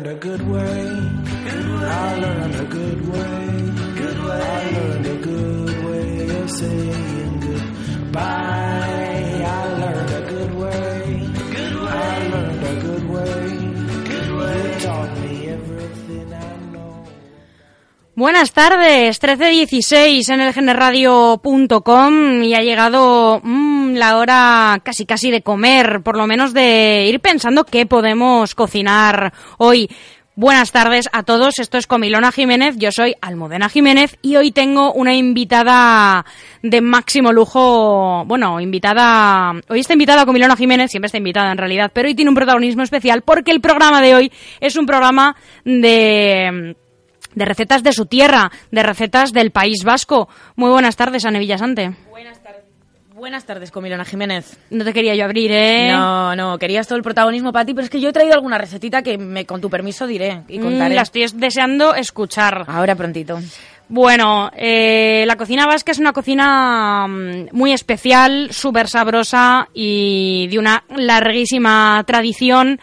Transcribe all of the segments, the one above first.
Learned a good way. I learned a good way. Good way. I learned a good way of saying goodbye. Buenas tardes, 13.16 en el generradio.com y ha llegado mm, la hora casi casi de comer, por lo menos de ir pensando qué podemos cocinar hoy. Buenas tardes a todos, esto es Comilona Jiménez, yo soy Almudena Jiménez y hoy tengo una invitada de máximo lujo, bueno, invitada, hoy está invitada Comilona Jiménez, siempre está invitada en realidad, pero hoy tiene un protagonismo especial porque el programa de hoy es un programa de de recetas de su tierra, de recetas del País Vasco. Muy buenas tardes, Ane Villasante. Buenas tardes. Buenas tardes, Comilona Jiménez. No te quería yo abrir, ¿eh? No, no, querías todo el protagonismo para ti, pero es que yo he traído alguna recetita que me, con tu permiso diré y Mm, contaré. la estoy deseando escuchar. Ahora prontito. Bueno, eh, la cocina vasca es una cocina mm, muy especial, súper sabrosa y de una larguísima tradición.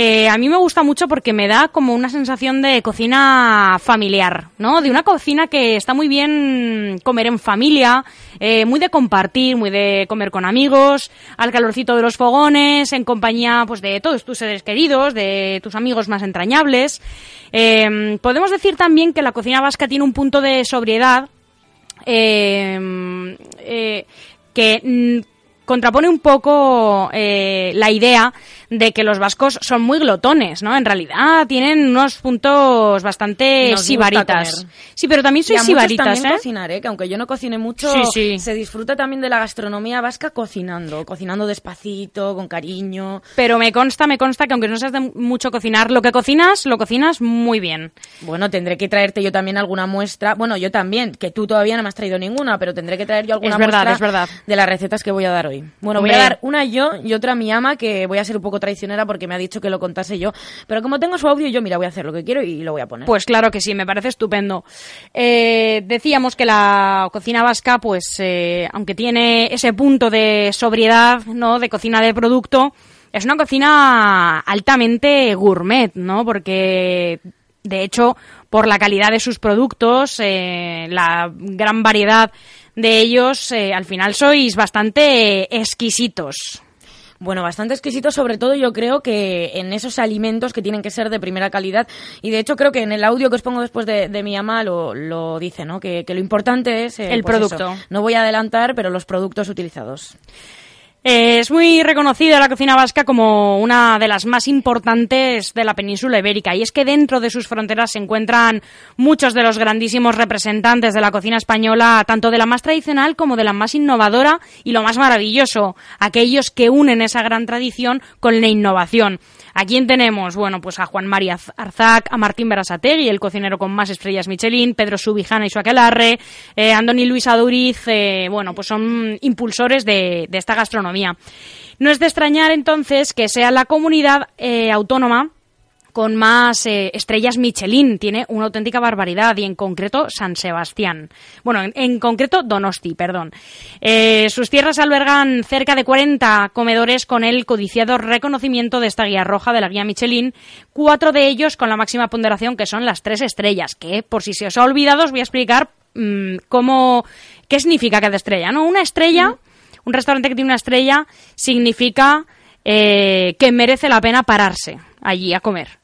Eh, a mí me gusta mucho porque me da como una sensación de cocina familiar, ¿no? De una cocina que está muy bien comer en familia, eh, muy de compartir, muy de comer con amigos, al calorcito de los fogones, en compañía pues de todos tus seres queridos, de tus amigos más entrañables. Eh, podemos decir también que la cocina vasca tiene un punto de sobriedad eh, eh, que mm, contrapone un poco la idea de que los vascos son muy glotones, ¿no? En realidad tienen unos puntos bastante Nos sibaritas. Sí, pero también Y soy a muchos sibaritas, también ¿eh? cocinar, ¿eh? Que aunque yo no cocine mucho, Sí, sí. se disfruta también de la gastronomía vasca cocinando. Cocinando despacito, con cariño. Pero me consta, me consta que aunque no seas de mucho cocinar, lo que cocinas, lo cocinas muy bien. Bueno, tendré que traerte yo también alguna muestra. Bueno, yo también, que tú todavía no me has traído ninguna, pero tendré que traer yo alguna Es verdad, muestra es verdad. de las recetas que voy a dar hoy. Bueno, voy a dar una yo y otra a mi ama, que voy a ser un poco traicionera porque me ha dicho que lo contase yo. Pero como tengo su audio, yo mira, voy a hacer lo que quiero y lo voy a poner. Pues claro que sí, me parece estupendo. Eh, decíamos que la cocina vasca, pues, eh, aunque tiene ese punto de sobriedad, ¿no? De cocina de producto, es una cocina altamente gourmet, ¿no? Porque, de hecho, por la calidad de sus productos, eh, la gran variedad de ellos, eh, al final sois bastante exquisitos. Bueno, bastante exquisito, sobre todo yo creo que en esos alimentos que tienen que ser de primera calidad. Y de hecho creo que en el audio que os pongo después de, de mi ama lo, lo dice, ¿no? Que, que lo importante es... eh, El pues producto. eso. No voy a adelantar, pero los productos utilizados. Es muy reconocida la cocina vasca como una de las más importantes de la península ibérica y es que dentro de sus fronteras se encuentran muchos de los grandísimos representantes de la cocina española, tanto de la más tradicional como de la más innovadora y lo más maravilloso, aquellos que unen esa gran tradición con la innovación. ¿A quién tenemos? Bueno, pues a Juan María Arzac, a Martín Berasategui, el cocinero con más estrellas Michelin, Pedro Subijana y su aquelarre, eh, Andoni Luis Aduriz, eh, bueno, pues son impulsores de, esta gastronomía. No es de extrañar entonces que sea la comunidad eh, autónoma con más eh, estrellas Michelin. Tiene una auténtica barbaridad y en concreto San Sebastián. Bueno, en, concreto Donosti, perdón. Eh, sus tierras albergan cerca de 40 comedores con el codiciado reconocimiento de esta guía roja de la guía Michelin, cuatro de ellos con la máxima ponderación que son las tres estrellas, que por si se os ha olvidado os voy a explicar mm, cómo, qué significa cada estrella, ¿no? Una estrella, un restaurante que tiene una estrella significa eh, que merece la pena pararse allí a comer.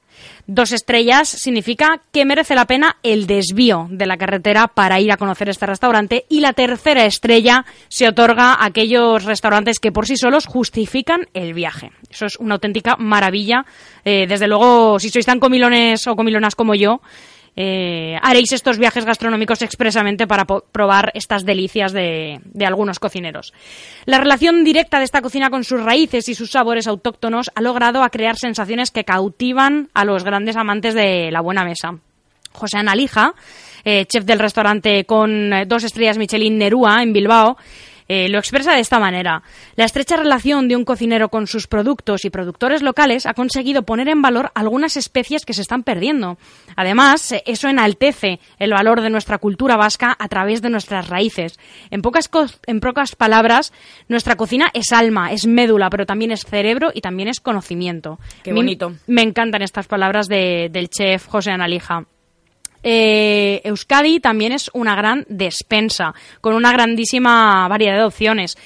Dos estrellas significa que merece la pena el desvío de la carretera para ir a conocer este restaurante y la tercera estrella se otorga a aquellos restaurantes que por sí solos justifican el viaje. Eso es una auténtica maravilla. Eh, desde luego, si sois tan comilones o comilonas como yo, eh, haréis estos viajes gastronómicos expresamente para probar estas delicias de, algunos cocineros. La relación directa de esta cocina con sus raíces y sus sabores autóctonos ha logrado crear sensaciones que cautivan a los grandes amantes de la buena mesa. José Analija, eh, chef del restaurante con dos estrellas Michelin Nerúa en Bilbao, eh, lo expresa de esta manera. La estrecha relación de un cocinero con sus productos y productores locales ha conseguido poner en valor algunas especies que se están perdiendo. Además, eh, eso enaltece el valor de nuestra cultura vasca a través de nuestras raíces. En pocas, en pocas palabras, nuestra cocina es alma, es médula, pero también es cerebro y también es conocimiento. Qué bonito. Me, encantan estas palabras del chef José Analija. Eh, Euskadi también es una gran despensa, con una grandísima variedad de opciones.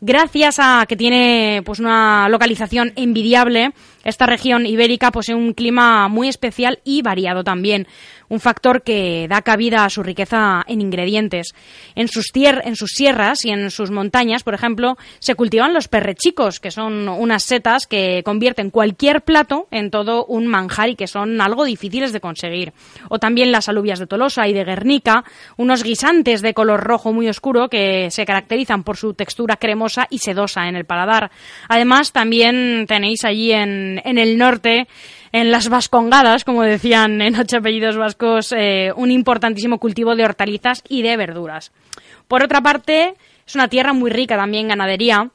Gracias a que tiene pues una localización envidiable, esta región ibérica posee un clima muy especial y variado también un factor que da cabida a su riqueza en ingredientes. En sus, en sus sierras y en sus montañas, por ejemplo, se cultivan los perrechicos, que son unas setas que convierten cualquier plato en todo un manjar y que son algo difíciles de conseguir. O también las alubias de Tolosa y de Guernica, unos guisantes de color rojo muy oscuro que se caracterizan por su textura cremosa y sedosa en el paladar. Además, también tenéis allí en, en el norte en las vascongadas, como decían en ocho apellidos vascos, eh, un importantísimo cultivo de hortalizas y de verduras. Por otra parte, es una tierra muy rica también en ganadería,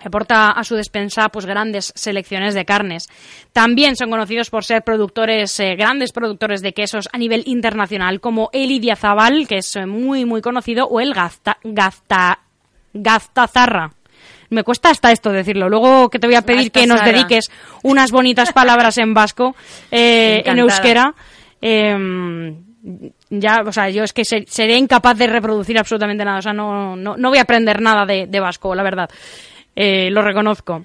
que aporta a su despensa pues grandes selecciones de carnes. También son conocidos por ser productores, eh, grandes productores de quesos a nivel internacional, como el Idiazabal, que es muy muy conocido, o el Gazta, Gazta, Gaztazarra me cuesta hasta esto decirlo. Luego que te voy a pedir que nos dediques unas bonitas palabras en vasco, eh, en euskera. Em, ya, o sea, yo es que seré incapaz de reproducir absolutamente nada. O sea, no, no, no voy a aprender nada de, vasco, la verdad. Eh, lo reconozco.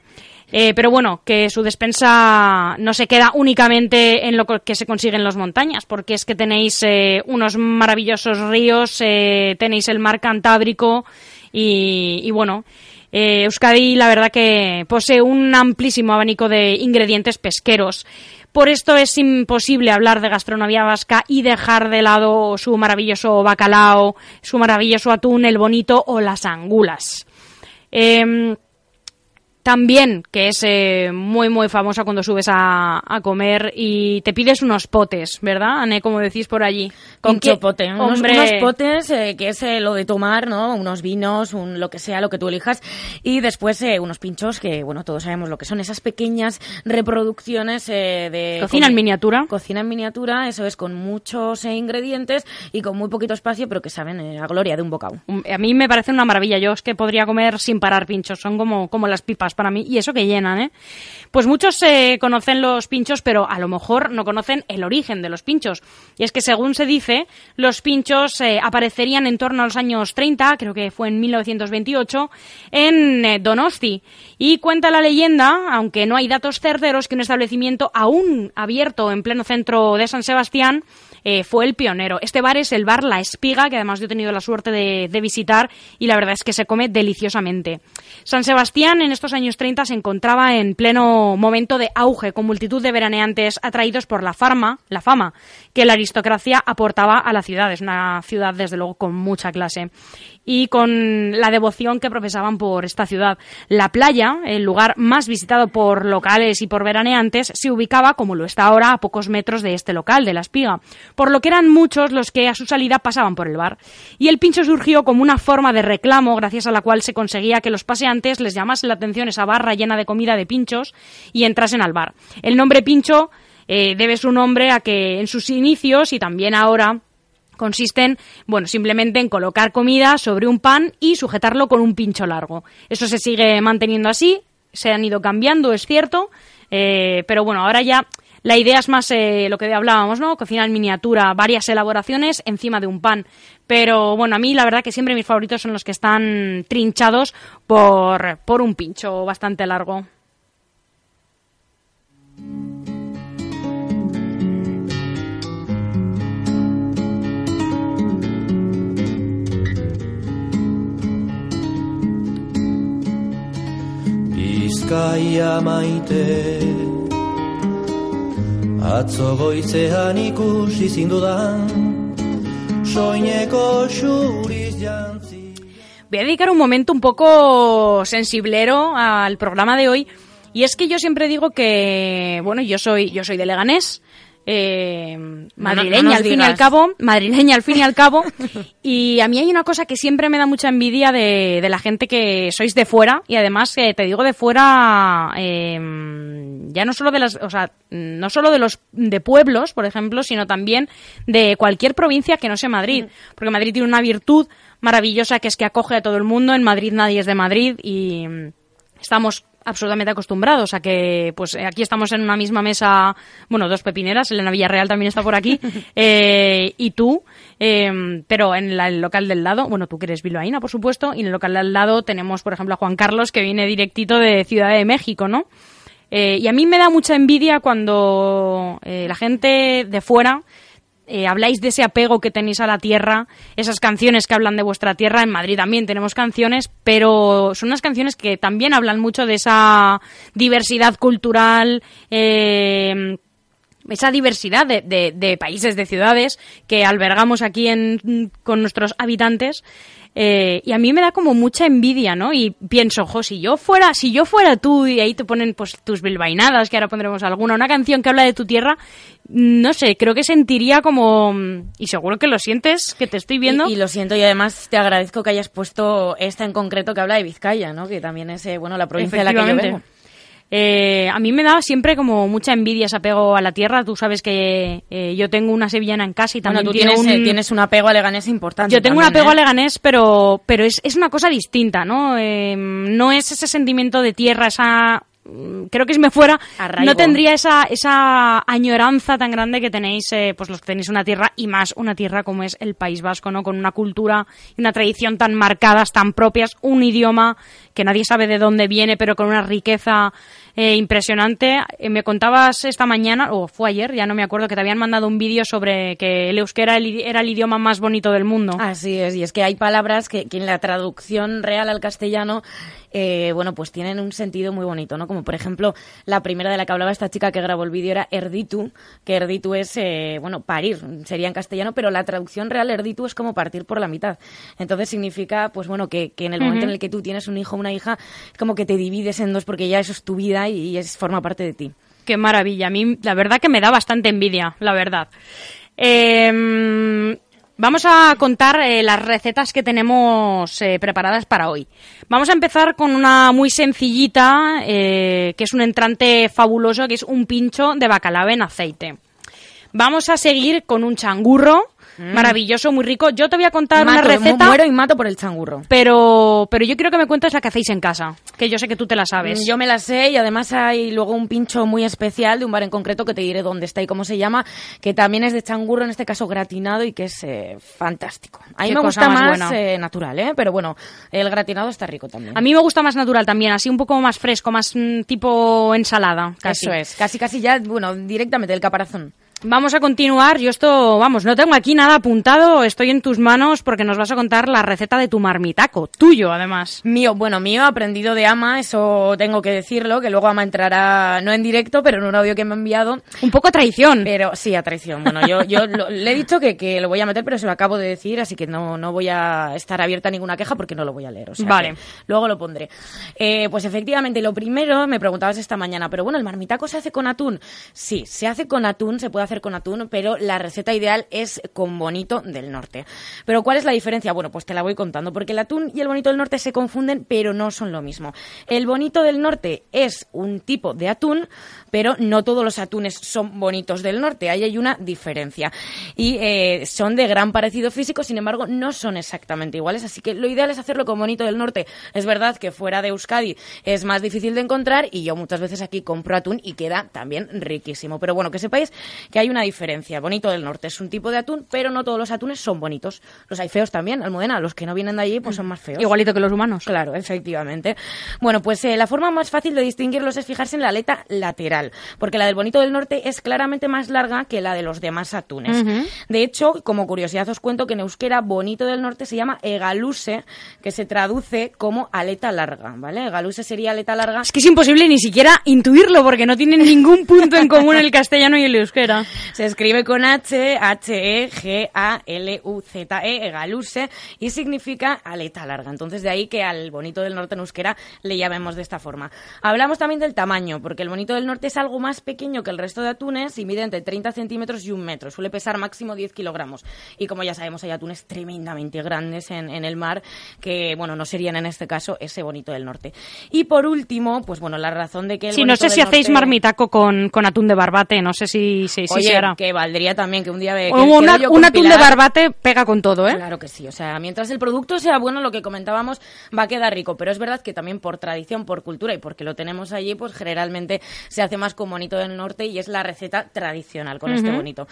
Eh, pero bueno, que su despensa no se queda únicamente en lo que se consigue en las montañas, porque es que tenéis unos maravillosos ríos, tenéis el mar Cantábrico y, bueno, eh, Euskadi, la verdad que posee un amplísimo abanico de ingredientes pesqueros. Por esto es imposible hablar de gastronomía vasca y dejar de lado su maravilloso bacalao, su maravilloso atún, el bonito o las angulas. Em, también, que es eh, muy, muy famosa cuando subes a, comer y te pides unos potes, ¿verdad, Ane? Como decís por allí. ¿Con qué pote? Unos, potes, eh, que es eh, lo de tomar, ¿no? Unos vinos, un, lo que sea, lo que tú elijas. Y después unos pinchos que, bueno, todos sabemos lo que son. Esas pequeñas reproducciones de... Cocina en miniatura. Cocina en miniatura, eso es, con muchos ingredientes y con muy poquito espacio, pero que saben a gloria de un bocado. A mí me parece una maravilla. Yo es que podría comer sin parar pinchos. Son como, como las pipas para mí, y eso que llenan, ¿eh? Pues muchos eh, conocen los pinchos, pero a lo mejor no conocen el origen de los pinchos. Y es que según se dice, los pinchos eh, aparecerían en torno a los años 30, creo que fue en 1928, en eh, Donosti. Y cuenta la leyenda, aunque no hay datos certeros, que un establecimiento aún abierto en pleno centro de San Sebastián eh, fue el pionero. Este bar es el bar La Espiga, que además yo he tenido la suerte de, visitar y la verdad es que se come deliciosamente. San Sebastián en estos años 30 se encontraba en pleno momento de auge, con multitud de veraneantes atraídos por la fama, la fama que la aristocracia aportaba a la ciudad. Es una ciudad, desde luego, con mucha clase y con la devoción que profesaban por esta ciudad. La playa, el lugar más visitado por locales y por veraneantes, se ubicaba, como lo está ahora, a pocos metros de este local, de La Espiga, por lo que eran muchos los que a su salida pasaban por el bar. Y el pincho surgió como una forma de reclamo gracias a la cual se conseguía que los paseantes les llamasen la atención esa barra llena de comida de pinchos y entrasen al bar. El nombre pincho eh, debe su nombre a que en sus inicios y también ahora consisten, bueno, simplemente en colocar comida sobre un pan y sujetarlo con un pincho largo. Eso se sigue manteniendo así, se han ido cambiando, es cierto, eh, pero bueno, ahora ya la idea es más eh, lo que hablábamos, ¿no? Cocina en miniatura, varias elaboraciones encima de un pan. Pero bueno, a mí la verdad que siempre mis favoritos son los que están trinchados por, por un pincho bastante largo. Bizkaia maite Atzo goizean Voy a dedicar un momento un poco sensiblero al programa de hoy y es que yo siempre digo que, bueno, yo soy, yo soy de Leganés, eh, madrileña al fin y al cabo, madrileña al fin y al cabo, y a mí hay una cosa que siempre me da mucha envidia de, de la gente que sois de fuera, y además eh, te digo de fuera, eh, ya no solo de las, o sea, no solo de los de pueblos, por ejemplo, sino también de cualquier provincia que no sea Madrid, mm. porque Madrid tiene una virtud maravillosa que es que acoge a todo el mundo, en Madrid nadie es de Madrid y estamos absolutamente acostumbrados a que, pues eh, aquí estamos en una misma mesa, bueno, dos pepineras, Elena Villarreal también está por aquí, eh, y tú, em, pero en el local del lado, bueno, tú que eres bilbaína, por supuesto, y en el local del lado tenemos, por ejemplo, a Juan Carlos, que viene directito de Ciudad de México, ¿no? Eh, y a mí me da mucha envidia cuando la gente de fuera eh, habláis de ese apego que tenéis a la tierra, esas canciones que hablan de vuestra tierra. En Madrid también tenemos canciones, pero son unas canciones que también hablan mucho de esa diversidad cultural. Eh, esa diversidad de, países, de ciudades que albergamos aquí con nuestros habitantes eh, y a mí me da como mucha envidia, ¿no? Y pienso, ojo, si yo fuera, si yo fuera tú y ahí te ponen pues tus bilbainadas, que ahora pondremos alguna, una canción que habla de tu tierra, no sé, creo que sentiría como y seguro que lo sientes, que te estoy viendo. Y, lo siento y además te agradezco que hayas puesto esta en concreto que habla de Vizcaya, ¿no? Que también es, eh, bueno, la provincia de la que yo vengo. Eh, a mí me da siempre como mucha envidia ese apego a la tierra. Tú sabes que eh, yo tengo una sevillana en casa y también tú tienes, un... Eh, tienes un apego a Leganés importante. Yo tengo un apego a Leganés, pero, pero es, es una cosa distinta, ¿no? no es ese sentimiento de tierra, esa creo que si me fuera no tendría esa, esa añoranza tan grande que tenéis eh, pues los que tenéis una tierra y más una tierra como es el País Vasco no con una cultura y una tradición tan marcadas tan propias un idioma que nadie sabe de dónde viene pero con una riqueza eh, impresionante eh, me contabas esta mañana o fue ayer ya no me acuerdo que te habían mandado un vídeo sobre que el euskera era el idioma más bonito del mundo así es y es que hay palabras que, que en la traducción real al castellano eh, bueno, pues tienen un sentido muy bonito, ¿no? Como por ejemplo, la primera de la que hablaba esta chica que grabó el vídeo era Erditu, que Erditu es, eh, bueno, parir, sería en castellano, pero la traducción real Erditu es como partir por la mitad. Entonces significa, pues bueno, que, en el momento en el que tú tienes un hijo o una hija, es como que te divides en dos porque ya eso es tu vida y, es, forma parte de ti. Qué maravilla. A mí, la verdad que me da bastante envidia, la verdad. Eh, Vamos a contar eh, las recetas que tenemos eh, preparadas para hoy. Vamos a empezar con una muy sencillita, eh, que es un entrante fabuloso, que es un pincho de bacalao en aceite. Vamos a seguir con un changurro, Mm. Maravilloso, muy rico. Yo te voy a contar una receta. Muero y mato por el changurro. Pero, pero yo quiero que me cuentes la que hacéis en casa, que yo sé que tú te la sabes. Yo me la sé y además hay luego un pincho muy especial de un bar en concreto que te diré dónde está y cómo se llama, que también es de changurro, en este caso gratinado y que es eh, fantástico. A mí me gusta más, eh, natural, ¿eh? Pero bueno, el gratinado está rico también. A mí me gusta más natural también, así un poco más fresco, más mm, tipo ensalada. Casi. Eso es, casi casi ya, bueno, directamente del caparazón. Vamos a continuar. Yo esto, vamos, no tengo aquí nada apuntado. Estoy en tus manos porque nos vas a contar la receta de tu marmitaco. Tuyo, además. Mío, bueno, mío, aprendido de Ama, eso tengo que decirlo, que luego Ama entrará, no en directo, pero en un audio que me ha enviado. Un poco a traición. Pero sí, a traición. Bueno, yo, yo le he dicho que, que, lo voy a meter, pero se lo acabo de decir, así que no, no voy a estar abierta a ninguna queja porque no lo voy a leer. vale. Luego lo pondré. Eh, pues efectivamente, lo primero, me preguntabas esta mañana, pero bueno, ¿el marmitaco se hace con atún? Sí, se hace con atún, se puede hacer con atún, pero la receta ideal es con bonito del norte. Pero ¿cuál es la diferencia? Bueno, pues te la voy contando, porque el atún y el bonito del norte se confunden, pero no son lo mismo. El bonito del norte es un tipo de atún, pero no todos los atunes son bonitos del norte, ahí hay una diferencia. Y eh, son de gran parecido físico, sin embargo, no son exactamente iguales, así que lo ideal es hacerlo con bonito del norte. Es verdad que fuera de Euskadi es más difícil de encontrar y yo muchas veces aquí compro atún y queda también riquísimo. Pero bueno, que sepáis que que hay una diferencia. Bonito del norte es un tipo de atún, pero no todos los atunes son bonitos. Los hay feos también, Almudena, los que no vienen de allí pues son más feos. Igualito que los humanos. Claro, efectivamente. Bueno, pues eh, la forma más fácil de distinguirlos es fijarse en la aleta lateral, porque la del bonito del norte es claramente más larga que la de los demás atunes. De hecho, como curiosidad os cuento que en euskera bonito del norte se llama egaluse, que se traduce como aleta larga, ¿vale? Egaluse sería aleta larga. Es que es imposible ni siquiera intuirlo porque no tienen ningún punto en común el castellano y el euskera. Se escribe con H, H-E-G-A-L-U-Z-E, egaluse, y significa aleta larga. Entonces, de ahí que al bonito del norte en euskera le llamemos de esta forma. Hablamos también del tamaño, porque el bonito del norte es algo más pequeño que el resto de atunes y mide entre 30 centímetros y un metro. Suele pesar máximo 10 kilogramos. Y como ya sabemos, hay atunes tremendamente grandes en, el mar que, bueno, no serían en este caso ese bonito del norte. Y por último, pues bueno, la razón de que el Sí, no sé si hacéis marmitaco con, con, atún de barbate, no sé si, si, Oye, se hará. que valdría también que un día... Que, un atún de barbate pega con todo, ¿eh? Claro que sí, o sea, mientras el producto sea bueno, lo que comentábamos va a quedar rico, pero es verdad que también por tradición, por cultura y porque lo tenemos allí, pues generalmente se hace más con bonito del norte y es la receta tradicional con este bonito.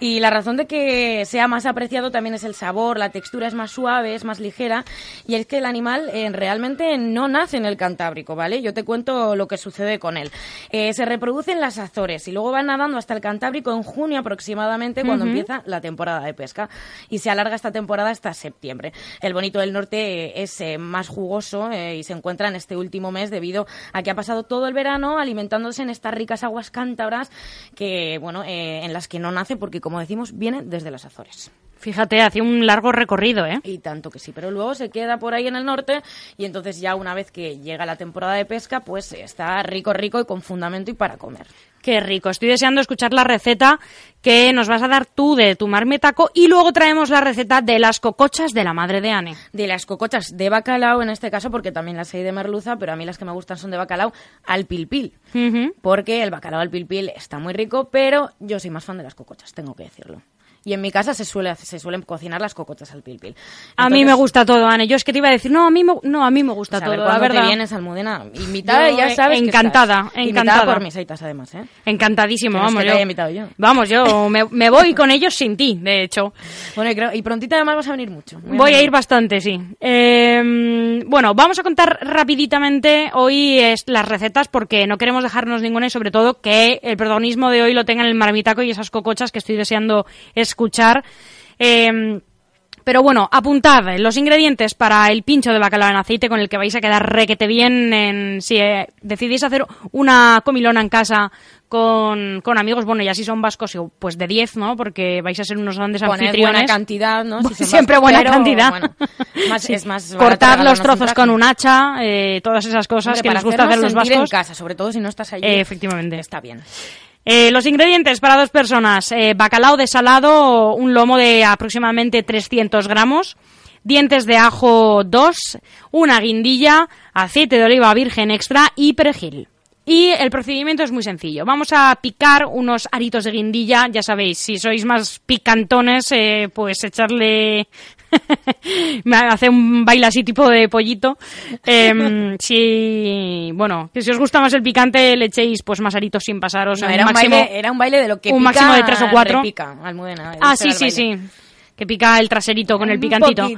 Y la razón de que sea más apreciado también es el sabor, la textura es más suave, es más ligera y es que el animal eh, realmente no nace en el Cantábrico, ¿vale? Yo te cuento lo que sucede con él. Eh, se reproduce en las Azores y luego va nadando hasta el Cantábrico en junio aproximadamente cuando empieza la temporada de pesca y se alarga esta temporada hasta septiembre. El bonito del norte eh, es más jugoso y se encuentra en este último mes debido a que ha pasado todo el verano alimentándose en estas ricas aguas cántabras que, bueno, en las que no nace porque, como decimos, viene desde las Azores. Fíjate, hace un largo recorrido, ¿eh? Y tanto que sí, pero luego se queda por ahí en el norte y entonces ya una vez que llega la temporada de pesca, pues está rico, rico y con fundamento y para comer. Qué rico. Estoy deseando escuchar la receta que nos vas a dar tú de tu marmetaco y luego traemos la receta de las cocochas de la madre de Anne. De las cocochas de bacalao en este caso, porque también las hay de merluza, pero a mí las que me gustan son de bacalao al pilpil. Porque el bacalao al pilpil está muy rico, pero yo soy más fan de las cocochas, tengo que decirlo y en mi casa se suele se suelen cocinar las cocotas al pilpil. a mí me gusta todo, Ana. Yo es que te iba a decir, no, a mí me, no, a mí me gusta todo, la verdad. te vienes, Almudena, invitada ya sabes encantada, que encantada por mis aitas además, ¿eh? Encantadísimo, vamos, yo, invitado yo. Vamos, yo me, me, voy con ellos sin ti, de hecho. Bueno, y, creo, y prontita además vas a venir mucho. Voy, a, ir bastante, sí. Eh, bueno, vamos a contar rapiditamente hoy es las recetas porque no queremos dejarnos ninguna y sobre todo que el protagonismo de hoy lo tengan el marmitaco y esas cocochas que estoy deseando escuchar. Eh, pero bueno, apuntad los ingredientes para el pincho de bacalao en aceite con el que vais a quedar requete bien en, si eh, decidís hacer una comilona en casa con, con, amigos, bueno, ya si son vascos, pues de 10, ¿no? Porque vais a ser unos grandes anfitriones. buena cantidad, ¿no? Siempre buena cantidad. es más Cortar los trozos con un hacha, eh, todas esas cosas que les gusta hacer los vascos. en casa, sobre todo si no estás allí. efectivamente. Está bien. Eh, los ingredientes para dos personas. Eh, bacalao desalado, un lomo de aproximadamente 300 gramos, dientes de ajo 2, una guindilla, aceite de oliva virgen extra y perejil. Y el procedimiento es muy sencillo. Vamos a picar unos aritos de guindilla. Ya sabéis, si sois más picantones, eh, pues echarle me hace un baile así tipo de pollito. Eh, si, bueno, que si os gusta más el picante, le echéis pues más aritos sin pasaros. era, un baile, era un baile de lo que un máximo de tres o cuatro. ah, sí, sí, sí. Que pica el traserito con el picantito.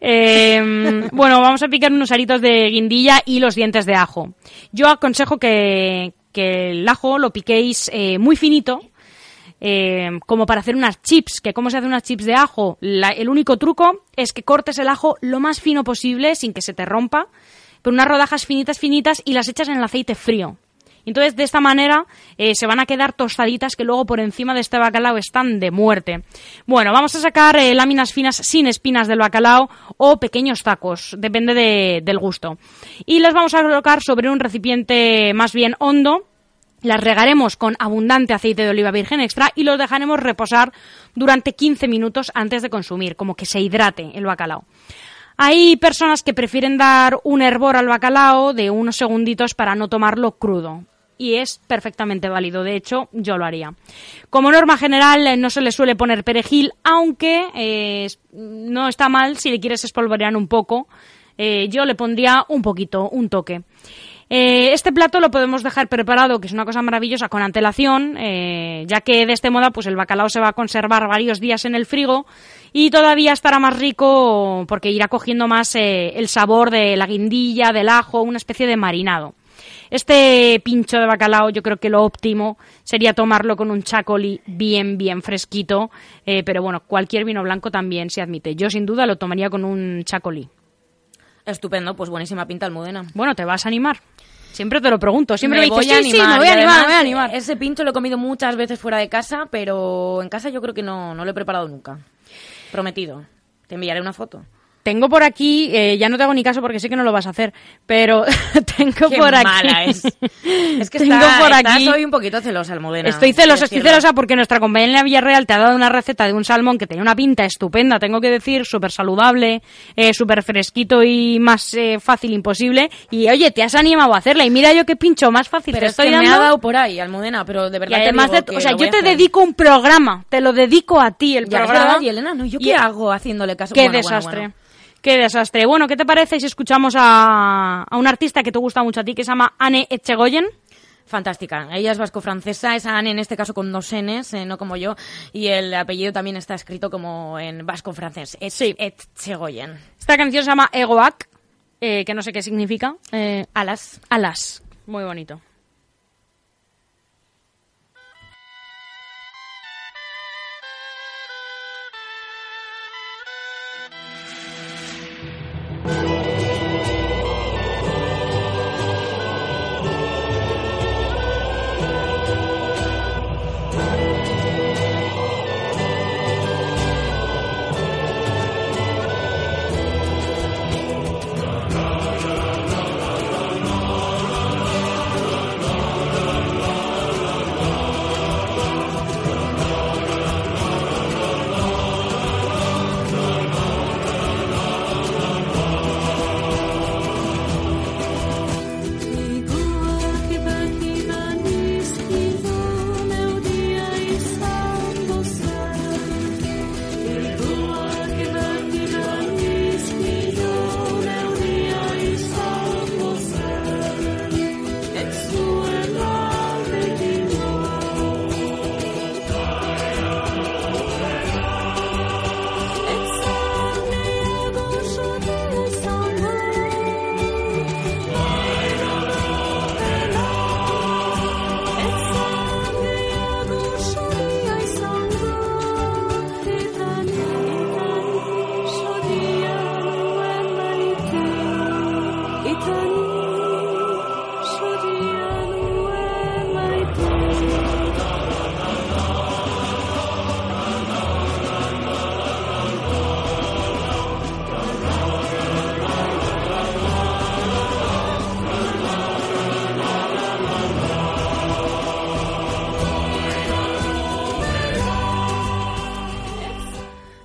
Eh, bueno, vamos a picar unos aritos de guindilla y los dientes de ajo. Yo aconsejo que, que el ajo lo piquéis eh, muy finito, eh, como para hacer unas chips, que cómo se hace unas chips de ajo. el único truco es que cortes el ajo lo más fino posible sin que se te rompa, pero unas rodajas finitas, finitas y las echas en el aceite frío. Entonces, de esta manera eh, se van a quedar tostaditas que luego por encima de este bacalao están de muerte. Bueno, vamos a sacar eh, láminas finas sin espinas del bacalao o pequeños tacos, depende del gusto. Y las vamos a colocar sobre un recipiente más bien hondo las regaremos con abundante aceite de oliva virgen extra y los dejaremos reposar durante 15 minutos antes de consumir, como que se hidrate el bacalao. Hay personas que prefieren dar un hervor al bacalao de unos segunditos para no tomarlo crudo. Y es perfectamente válido, de hecho yo lo haría. Como norma general eh, no se le suele poner perejil, aunque eh, no está mal si le quieres espolvorear un poco. Eh, yo le pondría un poquito, un toque. Eh, este plato lo podemos dejar preparado, que es una cosa maravillosa, con antelación, eh, ya que de este modo pues el bacalao se va a conservar varios días en el frigo y todavía estará más rico porque irá cogiendo más eh, el sabor de la guindilla, del ajo, una especie de marinado. Este pincho de bacalao yo creo que lo óptimo sería tomarlo con un chacoli bien, bien fresquito, pero bueno, cualquier vino blanco también se admite. Yo sin duda lo tomaría con un chacoli. Estupendo, pues buenísima pinta Almudena. Bueno, ¿te vas a animar? Siempre te lo pregunto, siempre me, me voy dices, a sí, sí, animar. me voy a animar, me voy a animar. Ese pincho lo he comido muchas veces fuera de casa, pero en casa yo creo que no, no lo he preparado nunca. Prometido. Te enviaré una foto. Tengo por aquí, eh, ya no te hago ni caso porque sé que no lo vas a hacer, pero tengo Qué por aquí. mala es. Es que tengo está, por aquí. hoy un poquito celosa, Almudena. Estoy celosa, estoy celosa porque nuestra compañera Villarreal te ha dado una receta de un salmón que tenía una pinta estupenda, tengo que decir, súper saludable, eh, súper fresquito y más eh, fácil imposible. Y oye, te has animado a hacerla y mira yo qué pincho más fácil Pero te es estoy que dando. me ha dado por ahí, Almudena, pero de y verdad te además digo de, que o sea, yo te dedico un programa, te lo dedico a ti el Ya, programa. verdad, y Elena, ¿no? ¿Yo qué Y- hago haciéndole caso? Qué Bueno, bueno, desastre. bueno. Qué desastre. Bueno, ¿qué te parece si escuchamos a, a un artista que te gusta mucho a ti, que se llama Anne Etchegoyen? Fantástica. Ella es vasco-francesa, es Anne en este caso con dos Ns, eh, no como yo, y el apellido también está escrito como en vasco-francés. Sí. Etchegoyen. Esta canción se llama Egoac, eh, que no sé qué significa. Eh, Alas. alas. Muy bonito.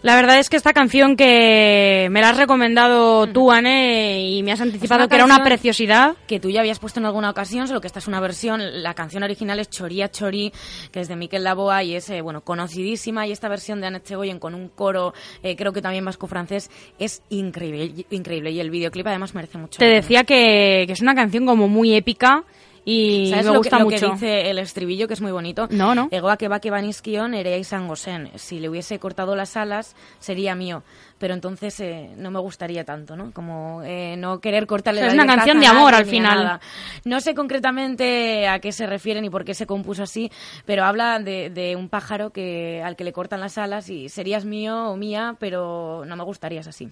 La verdad es que esta canción que me la has recomendado tú, Anne, y me has anticipado que era una preciosidad. que tú ya habías puesto en alguna ocasión, solo que esta es una versión, la canción original es Choría Chorí, que es de Miquel Laboa y es, eh, bueno, conocidísima, y esta versión de Annette Chegoyen con un coro, eh, creo que también vasco-francés, es increíble, increíble, y el videoclip además merece mucho. Te decía que, que es una canción como muy épica y ¿Sabes me lo, gusta que, lo mucho. que dice el estribillo, que es muy bonito? No, no. Egoa que va que banizkion ere izango zen. Si le hubiese cortado las alas, sería mío. Pero entonces eh, no me gustaría tanto, ¿no? Como eh, no querer cortarle O sea, la es una canción de amor al final. nada. No sé concretamente a qué se refiere ni por qué se compuso así, pero habla de, de un pájaro que al que le cortan las alas y serías mío o mía, pero no me gustarías así.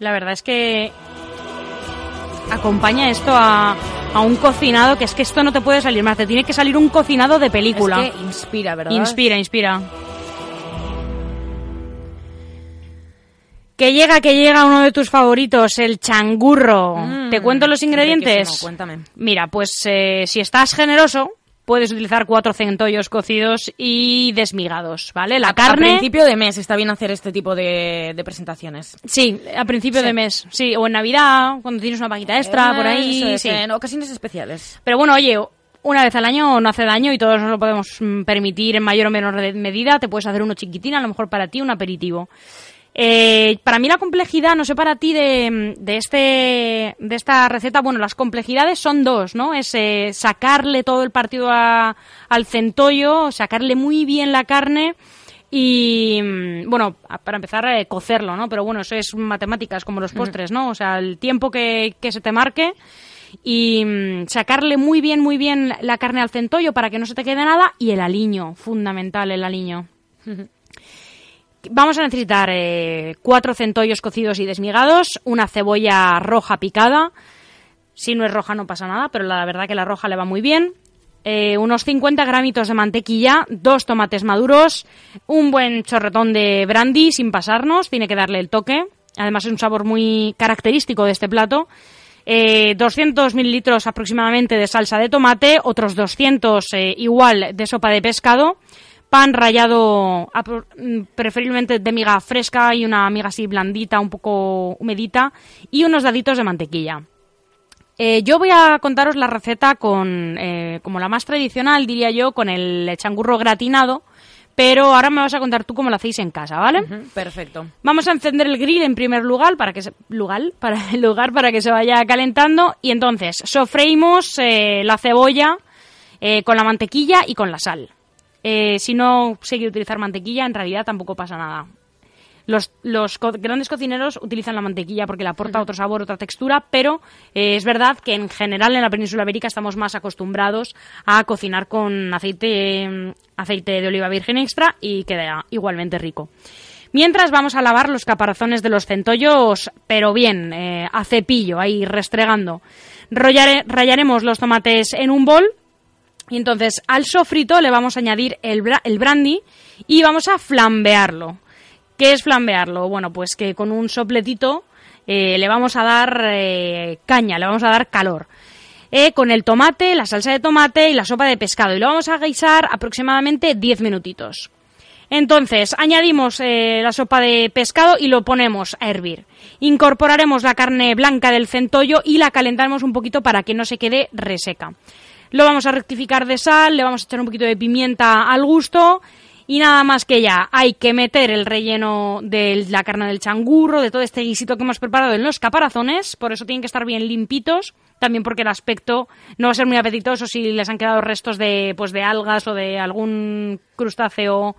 La verdad es que acompaña esto a, a un cocinado, que es que esto no te puede salir más, te tiene que salir un cocinado de película. Es que inspira, ¿verdad? Inspira, inspira. Que llega, que llega uno de tus favoritos, el changurro. Mm, ¿Te cuento los ingredientes? cuéntame. Mira, pues eh, si estás generoso, puedes utilizar cuatro centollos cocidos y desmigados, ¿vale? La A- carne... A principio de mes está bien hacer este tipo de, de presentaciones. Sí, a principio Sí. de mes. Sí, o en Navidad, cuando tienes una paquita extra, por ahí. Eso es, sí. En ocasiones especiales. Pero bueno, oye, una vez al año no hace daño y todos nos lo podemos mm, permitir en mayor o menor medida. Te puedes hacer uno chiquitín, a lo mejor para ti un aperitivo. Eh, para mí la complejidad, no sé para ti de, de, este, de esta receta, bueno, las complejidades son dos, ¿no? Es eh, sacarle todo el partido al centollo, sacarle muy bien la carne y, mm, bueno, para empezar, eh, cocerlo, ¿no? Pero bueno, eso es matemáticas, como los postres, ¿no? O sea, el tiempo que, que se te marque y mm, sacarle muy bien, muy bien la carne al centollo para que no se te quede nada y el aliño, fundamental el aliño. Vamos a necesitar eh, cuatro centollos cocidos y desmigados, una cebolla roja picada. Si no es roja no pasa nada, pero la verdad que la roja le va muy bien. Eh, unos 50 gramitos de mantequilla, dos tomates maduros, un buen chorretón de brandy sin pasarnos, tiene que darle el toque. Además es un sabor muy característico de este plato. 200 eh, mililitros aproximadamente de salsa de tomate, otros 200 igual de sopa de pescado pan rallado mm, preferiblemente de miga fresca y una miga así blandita, un poco humedita y unos daditos de mantequilla. Eh, yo voy a contaros la receta con, eh, como la más tradicional, diría yo, con el changurro gratinado, pero ahora me vas a contar tú cómo lo hacéis en casa, ¿vale? perfecto. Vamos a encender el grill en primer lugar para que se, lugar, para el lugar para que se vaya calentando y entonces sofreímos eh, la cebolla con la mantequilla y con la sal. Eh, si no se quiere utilizar mantequilla, en realidad tampoco pasa nada. Los, grandes cocineros utilizan la mantequilla porque le aporta otro sabor, otra textura, pero eh, es verdad que en general en la península ibérica estamos más acostumbrados a cocinar con aceite, aceite de oliva virgen extra y queda igualmente rico. Mientras vamos a lavar los caparazones de los centollos, pero bien, eh, a cepillo, ahí restregando. rayaremos los tomates en un bol y entonces al sofrito le vamos a añadir el, brandy y vamos a flambearlo. ¿Qué es flambearlo? Bueno, pues que con un sopletito eh, le vamos a dar eh, caña, le vamos a dar calor. Eh, con el tomate, la salsa de tomate y la sopa de pescado. Y lo vamos a guisar aproximadamente 10 minutitos. Entonces, añadimos la sopa de pescado y lo ponemos a hervir. Incorporaremos la carne blanca del centollo y la calentaremos un poquito para que no se quede reseca. Lo vamos a rectificar de sal, le vamos a echar un poquito de pimienta al gusto y nada más que ya hay que meter el relleno de la carne del changurro, de todo este guisito que hemos preparado en los caparazones, por eso tienen que estar bien limpitos, también porque el aspecto no va a ser muy apetitoso si les han quedado restos de pues de algas o de algún crustáceo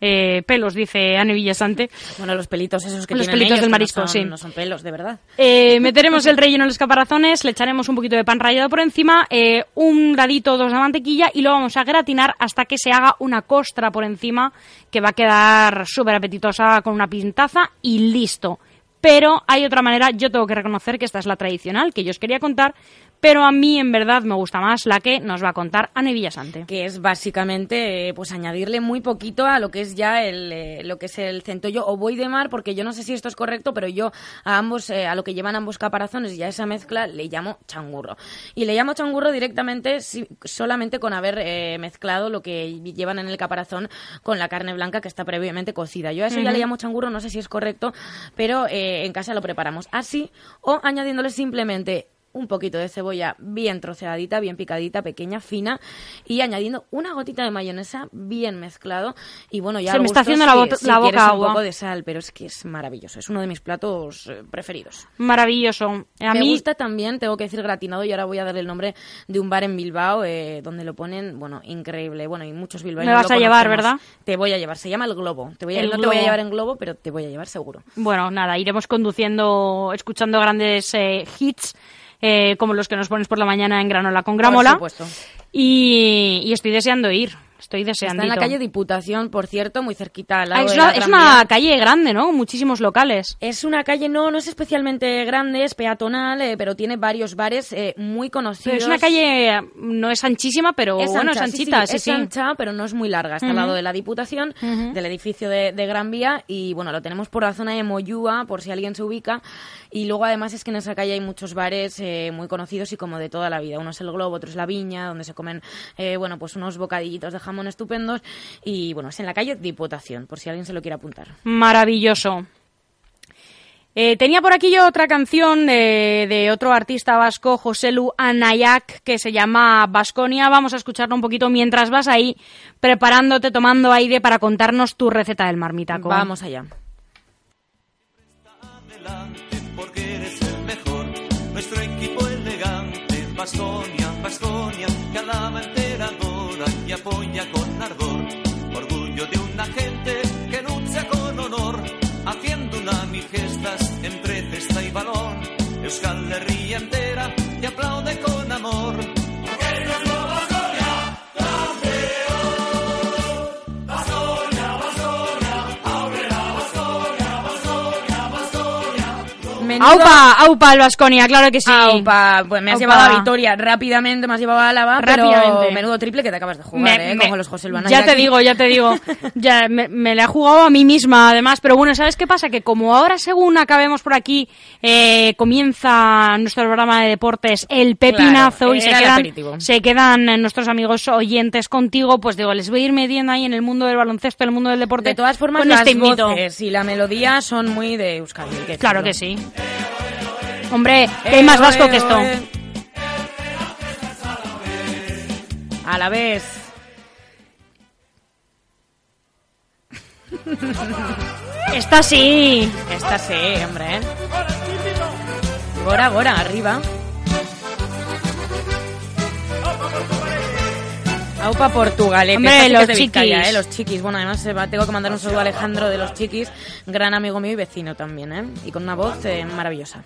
eh, pelos, dice Anne Villasante. Bueno, los pelitos esos que los tienen pelitos del marisco, no sí. No son pelos, de verdad. Eh, meteremos el relleno en los caparazones, le echaremos un poquito de pan rallado por encima, eh, un dadito o dos de mantequilla y lo vamos a gratinar hasta que se haga una costra por encima que va a quedar súper apetitosa con una pintaza y listo. Pero hay otra manera, yo tengo que reconocer que esta es la tradicional que yo os quería contar, pero a mí en verdad me gusta más la que nos va a contar Anne Villasante. Que es básicamente pues añadirle muy poquito a lo que es ya el, eh, lo que es el centollo o buey de mar, porque yo no sé si esto es correcto, pero yo a ambos, eh, a lo que llevan ambos caparazones y a esa mezcla le llamo changurro. Y le llamo changurro directamente solamente con haber eh, mezclado lo que llevan en el caparazón con la carne blanca que está previamente cocida. Yo a eso ya le llamo changurro, no sé si es correcto, pero en casa lo preparamos así o añadiéndole simplemente un poquito de cebolla bien troceadita, bien picadita, pequeña, fina, y añadiendo una gotita de mayonesa bien mezclado. Y bueno, ya se me está haciendo la, boca un poco de sal, pero es que es maravilloso. Es uno de mis platos eh, preferidos. Maravilloso. A me mí... gusta también, tengo que decir gratinado, y ahora voy a darle el nombre de un bar en Bilbao eh, donde lo ponen, bueno, increíble. Bueno, y muchos bilbaínos. Me vas a llevar, ¿verdad? Te voy a llevar. Se llama El Globo. Te voy a, no te voy a llevar en Globo, pero te voy a llevar seguro. Bueno, nada, iremos conduciendo, escuchando grandes eh, hits eh, como los que nos pones por la mañana en granola con gramola. Y, y estoy deseando ir. Estoy deseando. Está en la calle Diputación, por cierto, muy cerquita al lado ah, es, de la es una calle grande, ¿no? Muchísimos locales. Es una calle, no, no es especialmente grande, es peatonal, eh, pero tiene varios bares eh, muy conocidos. es una calle, no es anchísima, pero bueno, es anchita. Sí, es ancha, pero no es muy larga. Está al lado de la Diputación, del edificio de, Gran Vía, y bueno, lo tenemos por la zona de Moyúa, por si alguien se ubica. Y luego además es que en esa calle hay muchos bares eh, muy conocidos y como de toda la vida. Uno es el Globo, otro es la Viña, donde se comen eh, bueno, pues unos bocadillitos de jamón estupendos y bueno, es en la calle Diputación, por si alguien se lo quiere apuntar. Maravilloso. Eh, tenía por aquí yo otra canción de, otro artista vasco, José Lu Anayak, que se llama Vasconia. Vamos a escucharlo un poquito mientras vas ahí preparándote, tomando aire para contarnos tu receta del marmitaco. Vamos allá. Porque eres el mejor, nuestro equipo elegante, Vasconia. Con ardor, orgullo de una gente que lucha con honor, haciendo una mil gestas entre cesta y balón, Euskal Herria entera te aplaude con Aupa, aupa el Vasconia, claro que sí. Aupa, pues me has llevado a Vitoria rápidamente, me has llevado a Álava, pero menudo triple que te acabas de jugar, ¿eh? Como los José Ya te digo, ya te digo. ya me, me la he jugado a mí misma, además. Pero bueno, ¿sabes qué pasa? Que como ahora, según acabemos por aquí, eh, comienza nuestro programa de deportes, el pepinazo, y se quedan, se quedan nuestros amigos oyentes contigo, pues digo, les voy a ir metiendo ahí en el mundo del baloncesto, en el mundo del deporte. De todas formas, las este voces y la melodía son muy de Euskadi. Claro que sí. Hombre, ¿qué hay más vasco que esto? A la vez. Esta sí. Esta sí, hombre. Gora, gora, arriba. Aupa Portugal, Hombre, los chiquis. ¿eh? Los chiquis. Bueno, además eh, tengo que mandar un saludo a Alejandro de los chiquis, gran amigo mío y vecino también, ¿eh? Y con una voz eh, maravillosa.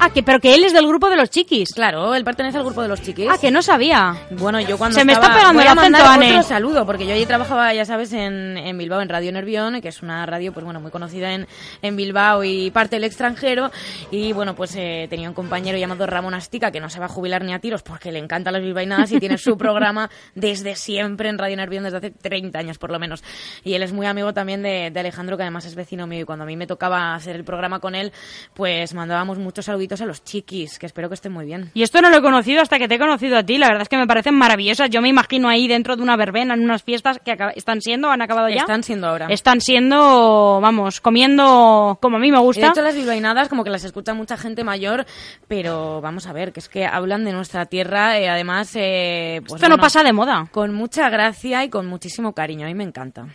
Ah, que, pero que él es del grupo de los chiquis. Claro, él pertenece al grupo de los chiquis. Ah, que no sabía. Bueno, yo cuando Se me está pegando el acento, otro saludo, porque yo allí trabajaba, ya sabes, en, en, Bilbao, en Radio Nervión, que es una radio, pues bueno, muy conocida en, en Bilbao y parte del extranjero. Y bueno, pues eh, tenía un compañero llamado Ramón Astica, que no se va a jubilar ni a tiros porque le encantan las bilbainadas y tiene su programa desde siempre en Radio Nervión, desde hace 30 años por lo menos. Y él es muy amigo también de, de Alejandro, que además es vecino mío. Y cuando a mí me tocaba hacer el programa con él, pues mandábamos muchos saluditos a los chiquis que espero que estén muy bien. Y esto no lo he conocido hasta que te he conocido a ti, la verdad es que me parecen maravillosas. Yo me imagino ahí dentro de una verbena, en unas fiestas que están siendo, han acabado ya. Están siendo ahora. Están siendo, vamos, comiendo como a mí me gusta. de hecho, las bilbainadas como que las escucha mucha gente mayor, pero vamos a ver, que es que hablan de nuestra tierra, y eh, además... Eh, pues esto no pasa de moda. Con mucha gracia y con muchísimo cariño, a mí me encanta.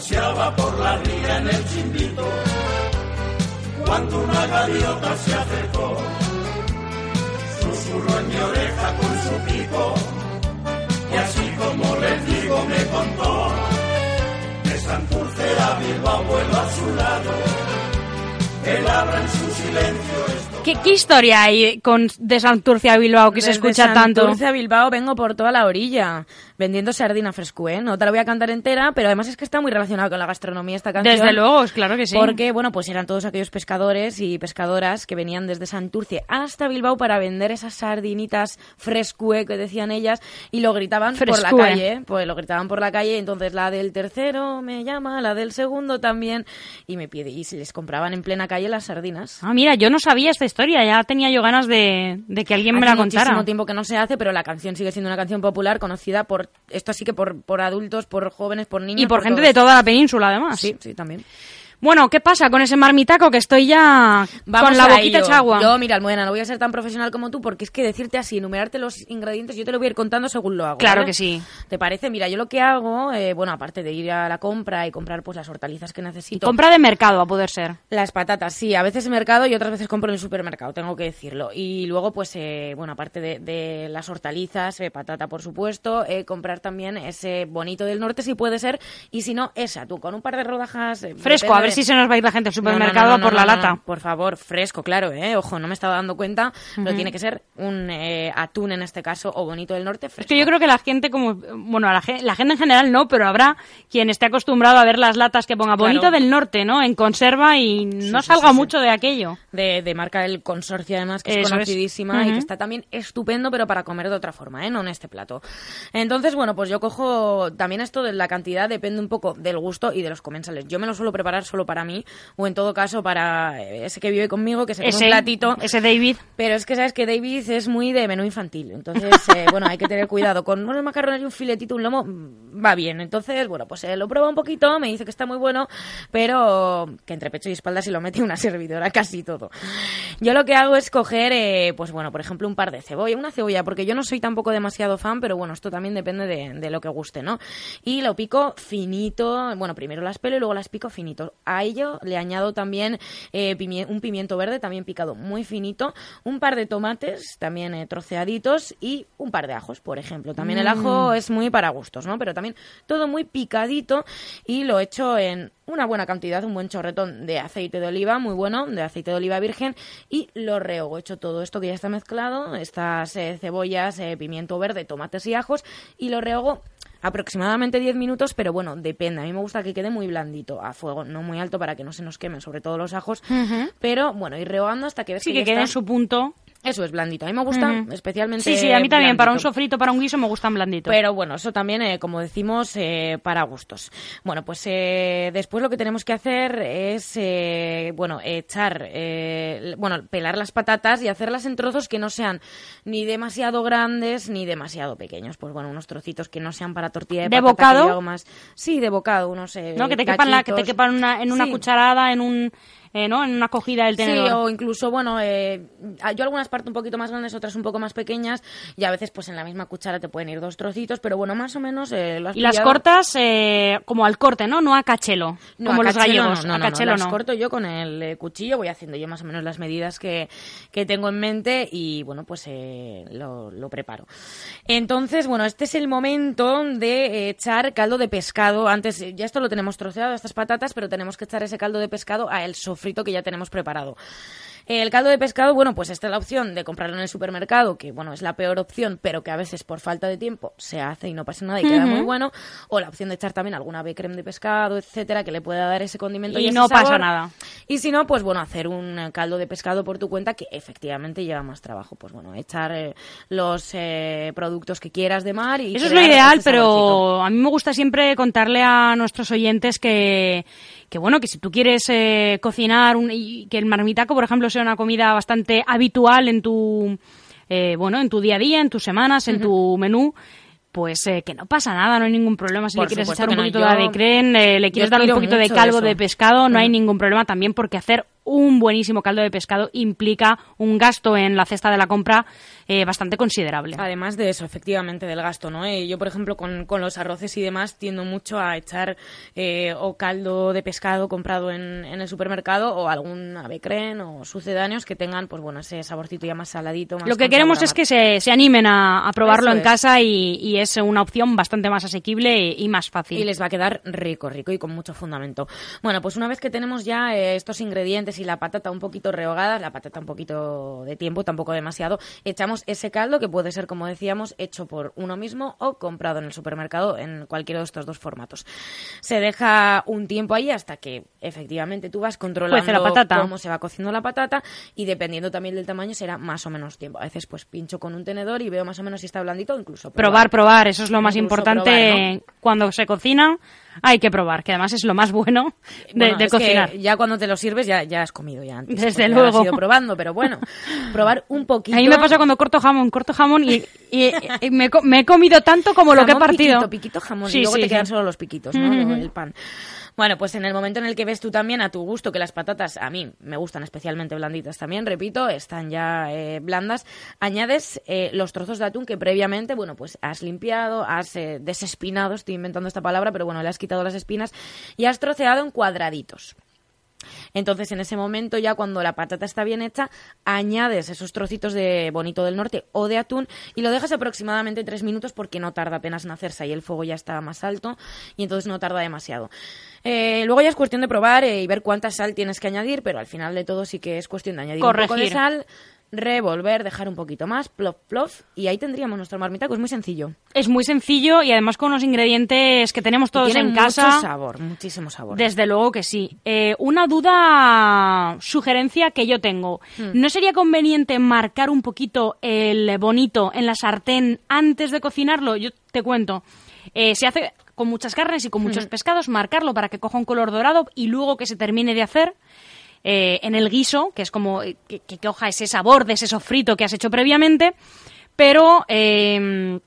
Paseaba por la ría en el chimbito, cuando una gaviota se acercó, susurró en mi oreja con su pico, y así como les digo me contó, de Santurce a Bilbao vuelo a su lado, él habla en su silencio ¿Qué, historia hay con de Santurce a Bilbao que se escucha tanto? De Santurce a Bilbao vengo por toda la orilla vendiendo sardina frescue. No te la voy a cantar entera, pero además es que está muy relacionado con la gastronomía esta canción. Desde luego, claro que sí. Porque, bueno, pues eran todos aquellos pescadores y pescadoras que venían desde Santurce hasta Bilbao para vender esas sardinitas frescue que decían ellas y lo gritaban por la calle. Pues lo gritaban por la calle, entonces la del tercero me llama, la del segundo también, y me pide, y si les compraban en plena calle las sardinas. Ah, mira, yo no sabía esta historia, ya tenía yo ganas de, que alguien me la contara. Hace muchísimo tiempo que no se hace, pero la canción sigue siendo una canción popular conocida por esto así que por, por adultos, por jóvenes, por niños. Y por, gente de toda la península, además. Sí, sí, también. Bueno, ¿qué pasa con ese marmitaco que estoy ya con la boquita hecha agua? Yo, mira, Almudena, no voy a ser tan profesional como tú porque es que decirte así, enumerarte los ingredientes, yo te lo voy a ir contando según lo hago. Claro que sí. ¿Te parece? Mira, yo lo que hago, eh, bueno, aparte de ir a la compra y comprar pues las hortalizas que necesito. compra de mercado, a poder ser. Las patatas, sí, a veces en mercado y otras veces compro en el supermercado, tengo que decirlo. Y luego, pues, eh, bueno, aparte de, las hortalizas, eh, patata, por supuesto, comprar también ese bonito del norte si puede ser, y si no, esa, tú, con un par de rodajas... Fresco, a ver si se nos va a ir la gente supermercado por la lata. por favor, fresco, claro, ¿eh? Ojo, no me estaba dando cuenta, pero tiene que ser un eh, atún en este caso o bonito del norte fresco. Es que yo creo que la gente, como, bueno, la, gente en general no, pero habrá quien esté acostumbrado a ver las latas que ponga bonito del norte, ¿no? En conserva y no salga mucho de aquello. De, de, marca del consorcio, además, que es conocidísima y que está también estupendo, pero para comer de otra forma, ¿eh? No en este plato. Entonces, bueno, pues yo cojo también esto de la cantidad, depende un poco del gusto y de los comensales. Yo me lo suelo preparar solo para mí, o en todo caso para ese que vive conmigo, que se come Ese, un platito. ese David. Pero es que sabes que David es muy de menú infantil, entonces, eh, bueno, hay que tener cuidado. Con unos macarrones y un filetito, un lomo, mm, va bien. Entonces, bueno, pues eh, lo prueba un poquito, me dice que está muy bueno, pero que entre pecho y espalda se lo mete una servidora, casi todo. Yo lo que hago es coger, eh, pues bueno, por ejemplo, un par de cebolla, una cebolla, porque yo no soy tampoco demasiado fan, pero bueno, esto también depende de, de lo que guste, ¿no? Y lo pico finito, bueno, primero las pelo y luego las pico finito. A ello le añado también eh, un pimiento verde, también picado muy finito, un par de tomates, también eh, troceaditos, y un par de ajos, por ejemplo. También el ajo es muy para gustos, ¿no? Pero también todo muy picadito y lo echo en una buena cantidad, un buen chorretón de aceite de oliva, muy bueno, de aceite de oliva virgen, y lo rehogo. Hecho todo esto que ya está mezclado, estas eh, cebollas, eh, pimiento verde, tomates y ajos, y lo rehogo aproximadamente 10 minutos, pero bueno, depende. A mí me gusta que quede muy blandito a fuego, no muy alto para que no se nos quemen, sobre todo los ajos, pero bueno, ir rehogando hasta que ves Sí, que, que quede en su punto. Eso es blandito. A mí me gusta Ujú. especialmente Sí, sí, a mí también. Para un sofrito, para un guiso, me gustan blanditos. Pero bueno, eso también, eh, como decimos, eh, para gustos. Bueno, pues eh, después lo que tenemos que hacer es, eh, bueno, echar, eh, bueno, pelar las patatas y hacerlas en trozos que no sean ni demasiado grandes ni demasiado pequeños. Pues bueno, unos trocitos que no sean para tortilla de, ¿De patata, que bocado? yo hago más. Sí, de bocado, unos eh, ¿no? Que te quepan, la, que te quepan una- en una Sí. cucharada, en un, eh, ¿no? En una cogida del tenedor. Sí, o incluso, bueno, eh, yo algunas partes un poquito más grandes, otras un poco más pequeñas, y a veces pues en la misma cuchara te pueden ir dos trocitos, pero bueno, más o menos eh, lo has Y las cortas eh, como al corte, ¿no? No a cachelo, No, como a los cachelo gallegos. No, no, a cachelo no, las corto yo con el eh, cuchillo, voy haciendo yo más o menos las medidas que, que tengo en mente y bueno, pues eh, lo, lo preparo. Entonces, bueno, este es el momento de echar caldo de pescado. Antes, ya esto lo tenemos troceado, estas patatas, pero tenemos que echar ese caldo de pescado a el sofrito que ya tenemos preparado. El caldo de pescado, bueno, pues esta es la opción de comprarlo en el supermercado, que bueno, es la peor opción, pero que a veces por falta de tiempo se hace y no pasa nada y queda muy bueno. O la opción de echar también alguna becrem de pescado, etcétera, que le pueda dar ese condimento y, Y ese no pasa nada. Y si no, pues bueno, hacer un caldo de pescado por tu cuenta que efectivamente lleva más trabajo. Pues bueno, echar eh, los eh, productos que quieras de mar y Eso es lo ideal, saborcito. pero a mí me gusta siempre contarle a nuestros oyentes que, que bueno, que si tú quieres eh, cocinar un- y que el marmitaco, por ejemplo, sea una comida bastante habitual en tu, eh, bueno, en tu día a día, en tus semanas, en tu menú, pues eh, que no pasa nada, no hay ningún problema. Si Por le quieres echar un no, poquito yo- de avecren, eh, le quieres dar un poquito de caldo eso. de pescado, no hay ningún problema también porque hacer un buenísimo caldo de pescado implica un gasto en la cesta de la compra eh, bastante considerable. Además de eso, efectivamente, del gasto, ¿no? Eh, yo, por ejemplo, con, con los arroces y demás, tiendo mucho a echar eh, o caldo de pescado comprado en, en el supermercado o algún avecren o sucedáneos que tengan, pues bueno, ese saborcito ya más saladito. Más Lo que queremos es que se, se animen a, a probarlo Eso en es. casa y, y es una opción bastante más asequible y, y más fácil. Y les va a quedar rico, rico y con mucho fundamento. Bueno, pues una vez que tenemos ya estos ingredientes y la patata un poquito rehogada, la patata un poquito de tiempo, tampoco demasiado, echamos ese caldo que puede ser, como decíamos, hecho por uno mismo o comprado en el supermercado en cualquiera de estos dos formatos. Se deja un tiempo ahí hasta que efectivamente tú vas controlando Cuece la patata. cómo se va cociendo la patata y dependiendo también del tamaño será más o menos tiempo. A veces pues pincho con un tenedor y veo más o menos si está blandito o incluso Probar, probar, eso es lo más importante probar, cuando se cocina. Hay que probar, que además es lo más bueno de, Bueno, de cocinar. ya cuando te lo sirves ya, ya has comido ya antes. Desde luego. Has ido probando, pero bueno, probar un poquito. A mí me pasa cuando corto jamón, corto jamón y, y- y me, he co- me he comido tanto como lo que he partido. Piquito, piquito jamón Sí, y luego sí, te quedan sí. solo los piquitos, ¿no? Lo- El pan. Bueno, pues en el momento en el que ves tú también a tu gusto que las patatas, a mí me gustan especialmente blanditas también, repito, están ya eh, blandas, añades eh, los trozos de atún que previamente, bueno, pues has limpiado, has eh, desespinado, estoy inventando esta palabra, pero bueno, le has quitado las espinas y has troceado en cuadraditos. Entonces, en ese momento, ya cuando la patata está bien hecha, añades esos trocitos de bonito del norte o de atún y lo dejas aproximadamente tres minutos porque no tarda apenas en hacerse. Ahí el fuego ya está más alto y entonces no tarda demasiado. Eh, luego ya es cuestión de probar eh, y ver cuánta sal tienes que añadir, pero al final de todo sí que es cuestión de añadir un poco de sal, revolver, dejar un poquito más, plof, plof, y ahí tendríamos nuestro marmitaco. Es muy sencillo. Es muy sencillo y además con los ingredientes que tenemos todos en mucho casa. sabor, muchísimo sabor. Desde luego que sí. Eh, una duda, sugerencia que yo tengo. Hmm. ¿No sería conveniente marcar un poquito el bonito en la sartén antes de cocinarlo? Yo te cuento. Eh, se hace con muchas carnes y con muchos pescados, marcarlo para que coja un color dorado y luego que se termine de hacer. Eh, en el guiso, que es como eh, que, que coja ese sabor de ese sofrito que has hecho previamente, pero eh,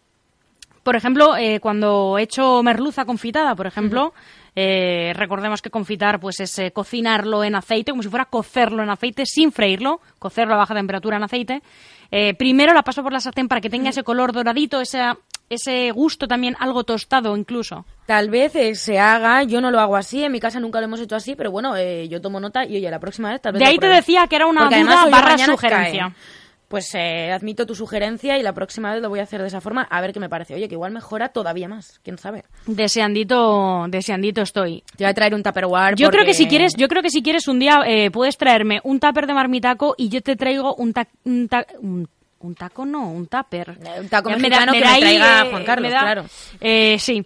por ejemplo, eh, cuando he hecho merluza confitada, por ejemplo, eh, recordemos que confitar pues es eh, cocinarlo en aceite, como si fuera cocerlo en aceite sin freírlo, cocerlo a baja temperatura en aceite. Primero la paso por la sartén para que tenga ese color doradito, esa- ese gusto también algo tostado incluso. Tal vez eh, se haga, yo no lo hago así, en mi casa nunca lo hemos hecho así, pero bueno, eh, yo tomo nota y oye, la próxima vez tal vez De ahí te decía que era una Porque duda barra sugerencia. cae. Pues eh, admito tu sugerencia y la próxima vez lo voy a hacer de esa forma, a ver qué me parece. Oye, que igual mejora todavía más, quién sabe. Deseandito, deseandito estoy. Te voy a traer un Tupperware Yo creo que si quieres, yo creo que si quieres un día eh, puedes traerme un tupper de marmitaco y yo te traigo un ta- un, ta- un- un taco no, un tupper. Eh, un taco Ya mexicano que me ahí, traiga eh, Juan Carlos, me da- claro. Eh, sí.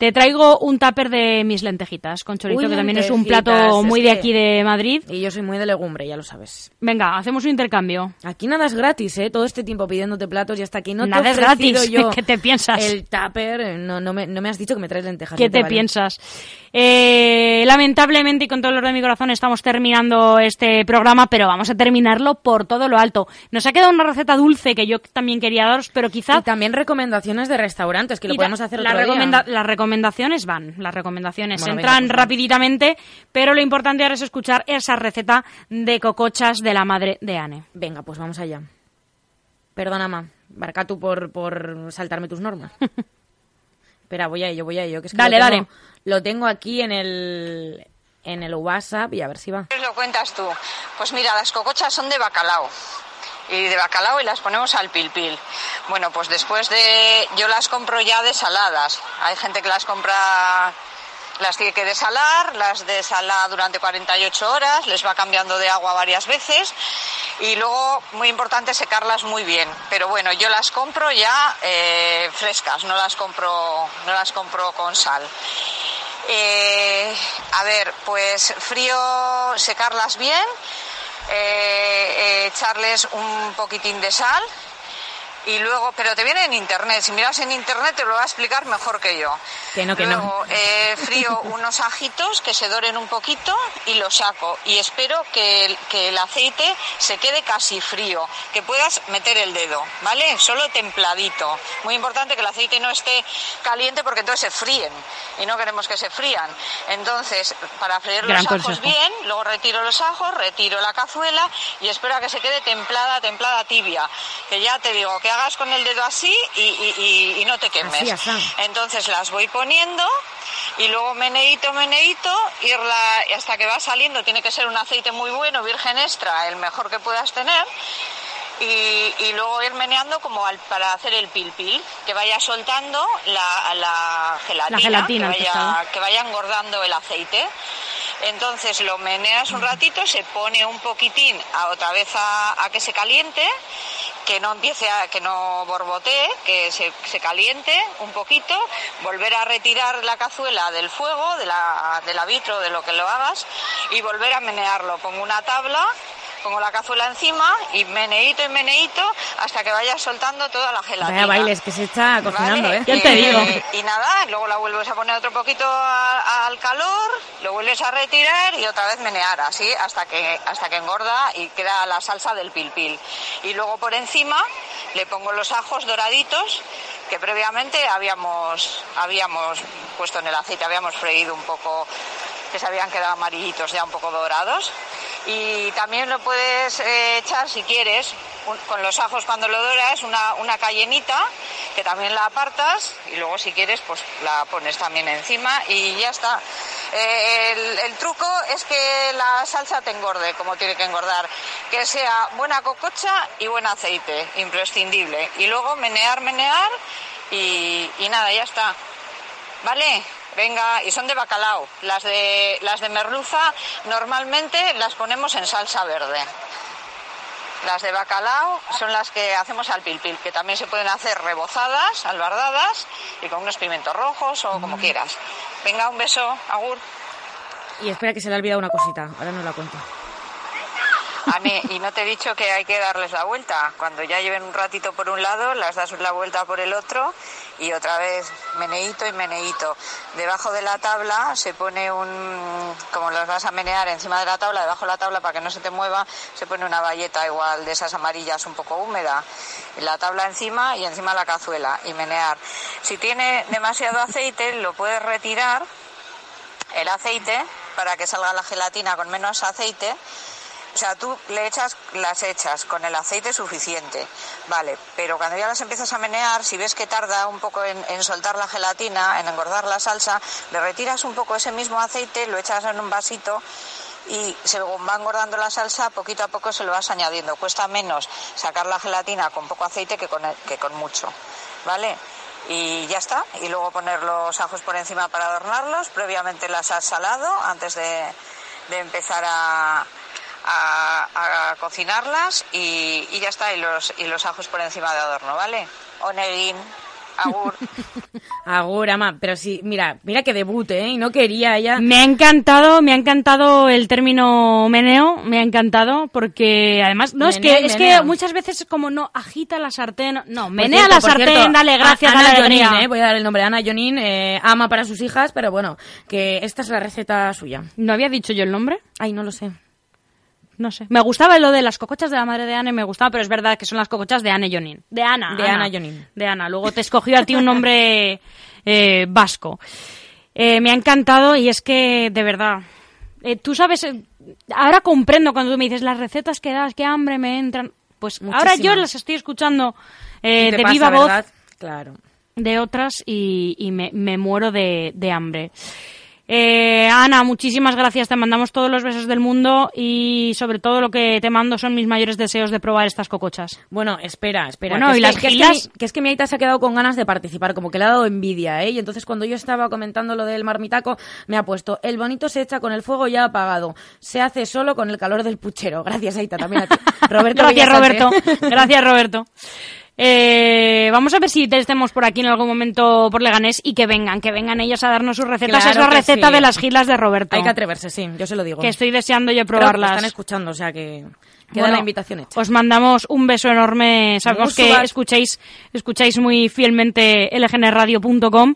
Te traigo un tupper de mis lentejitas con chorizo, Uy, que también es un plato muy de aquí de Madrid. Y yo soy muy de legumbre, ya lo sabes. Venga, hacemos un intercambio. Aquí nada es gratis, ¿eh? Todo este tiempo pidiéndote platos y hasta aquí no Nada te he es gratis. yo ¿Qué te piensas? El tupper, no, no, me, no me has dicho que me traes lentejas. ¿Qué no te vale. piensas? Eh, lamentablemente y con todo el orden de mi corazón estamos terminando este programa, pero vamos a terminarlo por todo lo alto. Nos ha quedado una receta dulce que yo también quería daros, pero quizá Y también recomendaciones de restaurantes, que lo podemos hacer la otro día. recomenda- Las recomendaciones van, las recomendaciones Bueno, venga, entran pues va. rapiditamente, pero lo importante ahora es escuchar esa receta de cocochas de la madre de Anne. Venga, pues vamos allá. Perdona, ma. Barca tú por, por saltarme tus normas. Espera, voy a ello, voy a ello. Que es que Dale, lo dale. tengo, Lo tengo aquí en el, en el WhatsApp y a ver si va. ¿Qué lo cuentas tú? Pues mira, las cocochas son de bacalao. Y de bacalao y las ponemos al pil pil. Bueno, pues después de... Yo las compro ya desaladas. Hay gente que las compra... Las tiene que desalar, las desala durante 48 horas, les va cambiando de agua varias veces y luego, muy importante, secarlas muy bien. Pero bueno, yo las compro ya eh, frescas, no las compro, no las compro con sal. Eh, a ver, pues frío, secarlas bien, eh, eh, echarles un poquitín de sal y luego, pero te viene en internet, si miras en internet te lo va a explicar mejor que yo. Que no, que no. luego, eh, frío unos ajitos que se doren un poquito y los saco y espero que el, que el aceite se quede casi frío, que puedas meter el dedo, ¿vale? Solo templadito. Muy importante que el aceite no esté caliente porque entonces se fríen y no queremos que se frían. Entonces, para freír Gran los ajos consejo. bien, luego retiro los ajos, retiro la cazuela y espero a que se quede templada, templada, tibia. Que ya te digo, que hagas con el dedo así y, y- y- y no te quemes. Así. Entonces las voy poniendo y luego meneito, meneito, irla hasta que va saliendo. Tiene que ser un aceite muy bueno, virgen extra, el mejor que puedas tener. Y, y luego ir meneando como al- para hacer el pil pil, que vaya soltando la, la gelatina, La gelatina, el que, pescado. vaya, que vaya engordando el aceite. Entonces lo meneas un ratito, se pone un poquitín a otra vez a, a que se caliente, que no empiece a, que no borbotee, que se, se caliente un poquito, volver a retirar la cazuela del fuego, de la, de la vitro, de lo que lo hagas, y volver a menearlo. Pongo una tabla, pongo la cazuela encima y meneito y meneito hasta que vaya soltando toda la gelatina. Vaya bailes que se está cocinando, Vale, ¿eh? Ya te digo. Y nada, luego la vuelves a poner otro poquito a- al calor, lo vuelves a retirar y otra vez menear, así hasta que, hasta que engorda y queda la salsa del pil pil. Y luego por encima le pongo los ajos doraditos que previamente habíamos, habíamos puesto en el aceite, habíamos freído un poco, que se habían quedado amarillitos ya un poco dorados. Y también lo puedes eh, echar si quieres, con los ajos cuando lo doras, una, una cayenita, que también la apartas, y luego si quieres, pues la pones también encima y ya está. Eh, el, el truco es que la salsa te engorde, como tiene que engordar. Que sea buena cococha y buen aceite, imprescindible. Y luego menear, menear y, y nada, ya está. ¿Vale? Venga, y son de bacalao. Las de, las de merluza normalmente las ponemos en salsa verde. Las de bacalao son las que hacemos al pil pil, que también se pueden hacer rebozadas, albardadas y con unos pimientos rojos o como quieras. Venga, un beso, agur. Y espera que se le ha olvidado una cosita, ahora no la cuento. Ane, y no te he dicho que hay que darles la vuelta. Cuando ya lleven un ratito por un lado, las das la vuelta por el otro y otra vez meneíto y meneíto. Debajo de la tabla se pone un, como los vas a menear encima de la tabla, debajo de la tabla para que no se te mueva, se pone una valleta igual de esas amarillas un poco húmeda. La tabla encima y encima la cazuela y menear. Si tiene demasiado aceite, lo puedes retirar el aceite para que salga la gelatina con menos aceite o sea, tú le echas, las echas con el aceite suficiente, vale, pero cuando ya las empiezas a menear, si ves que tarda un poco en, soltar la gelatina, en engordar la salsa, le retiras un poco ese mismo aceite, lo echas en un vasito y según va engordando la salsa, poquito a poco se lo vas añadiendo. Cuesta menos sacar la gelatina con poco aceite que con, que con mucho, ¿vale? Y ya está. Y luego poner los ajos por encima para adornarlos. Previamente las has salado antes de empezar a, a, cocinarlas y, ya está, y los, y los ajos por encima de adorno, ¿vale? Oneguín, agur. agur, ama, pero sí, mira, mira que debut, ¿eh? Y no quería ella. Me ha encantado, me ha encantado el término meneo, me ha encantado, porque además, no, es que, es que muchas veces como no agita la sartén, no, menea la sartén, dale gracias, Ana Jonin, ¿eh? Voy a dar el nombre, Ana Jonin, eh, ama para sus hijas, pero bueno, que esta es la receta suya. ¿No había dicho yo el nombre? Ay, no lo sé no sé. Me gustaba lo de las cocochas de la madre de Anne, me gustaba, pero es verdad que son las cocochas de Anne Jonin. De Ana. De Ana, Jonin. De Ana. Luego te escogió a ti un nombre eh, vasco. Eh, me ha encantado y es que, de verdad, eh, tú sabes, ahora comprendo cuando tú me dices las recetas que das, qué hambre me entran. Pues ahora yo las estoy escuchando de viva voz. Claro. De otras y, me, me, muero de, de hambre. Eh, Ana, muchísimas gracias. Te mandamos todos los besos del mundo y sobre todo lo que te mando son mis mayores deseos de probar estas cocochas. Bueno, espera, espera. Bueno, y las que, que, es que, mi, Aita se ha quedado con ganas de participar, como que le ha dado envidia, ¿eh? Y entonces cuando yo estaba comentando lo del marmitaco, me ha puesto, el bonito se echa con el fuego ya apagado. Se hace solo con el calor del puchero. Gracias, Aita, también a ti. Roberto Gracias, Roberto. Gracias, Roberto. Eh, vamos a ver si estemos por aquí en algún momento por Leganés y que vengan, que vengan ellos a darnos sus recetas. es la receta de las gilas de Roberto. Hay que atreverse, sí, yo se lo digo. Que estoy deseando yo probarlas. están escuchando, o sea que queda la invitación hecha. Os mandamos un beso enorme. Sabemos que escucháis, escucháis muy fielmente lgnradio.com.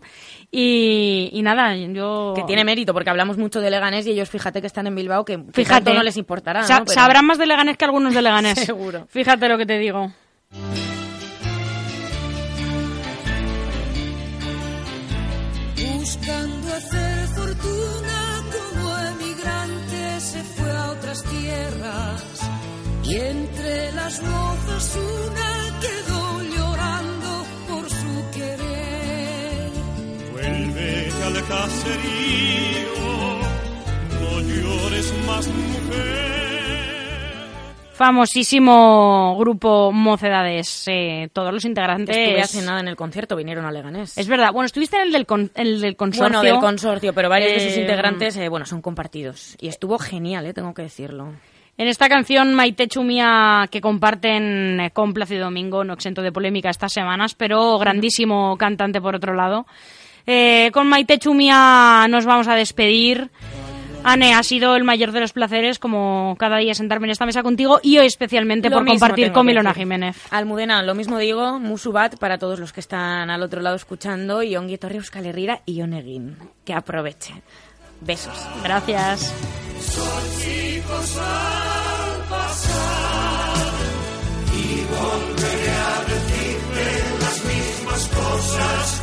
Y, y, nada, yo... Que tiene mérito, porque hablamos mucho de Leganés y ellos, fíjate que están en Bilbao, que fíjate no les importará. Sabrán más de Leganés que algunos de Leganés. Seguro. Fíjate lo que te digo. Buscando hacer fortuna como emigrante se fue a otras tierras y entre las mozas una quedó llorando por su querer. Vuelve al caserío, no llores más mujer famosísimo grupo Mocedades. Eh, todos los integrantes. Estuve hace nada en el concierto, vinieron a Leganés. Es verdad. Bueno, estuviste en el del, el del consorcio. Bueno, del consorcio, pero varios de sus eh, integrantes, eh, bueno, son compartidos. Y estuvo genial, eh, tengo que decirlo. En esta canción Maite Chumia que comparten con Plácido Domingo, no exento de polémica estas semanas, pero grandísimo cantante por otro lado. con Maite Chumia nos vamos a despedir. Ane, ha sido el mayor de los placeres, como cada día sentarme en esta mesa contigo y hoy especialmente por compartir con Milona Jiménez. Almudena, lo mismo digo, musubat para todos los que están al otro lado escuchando y Torri Euskal Herrera y Onegin. Que aproveche. Besos. Gracias. y volveré a decirte las mismas cosas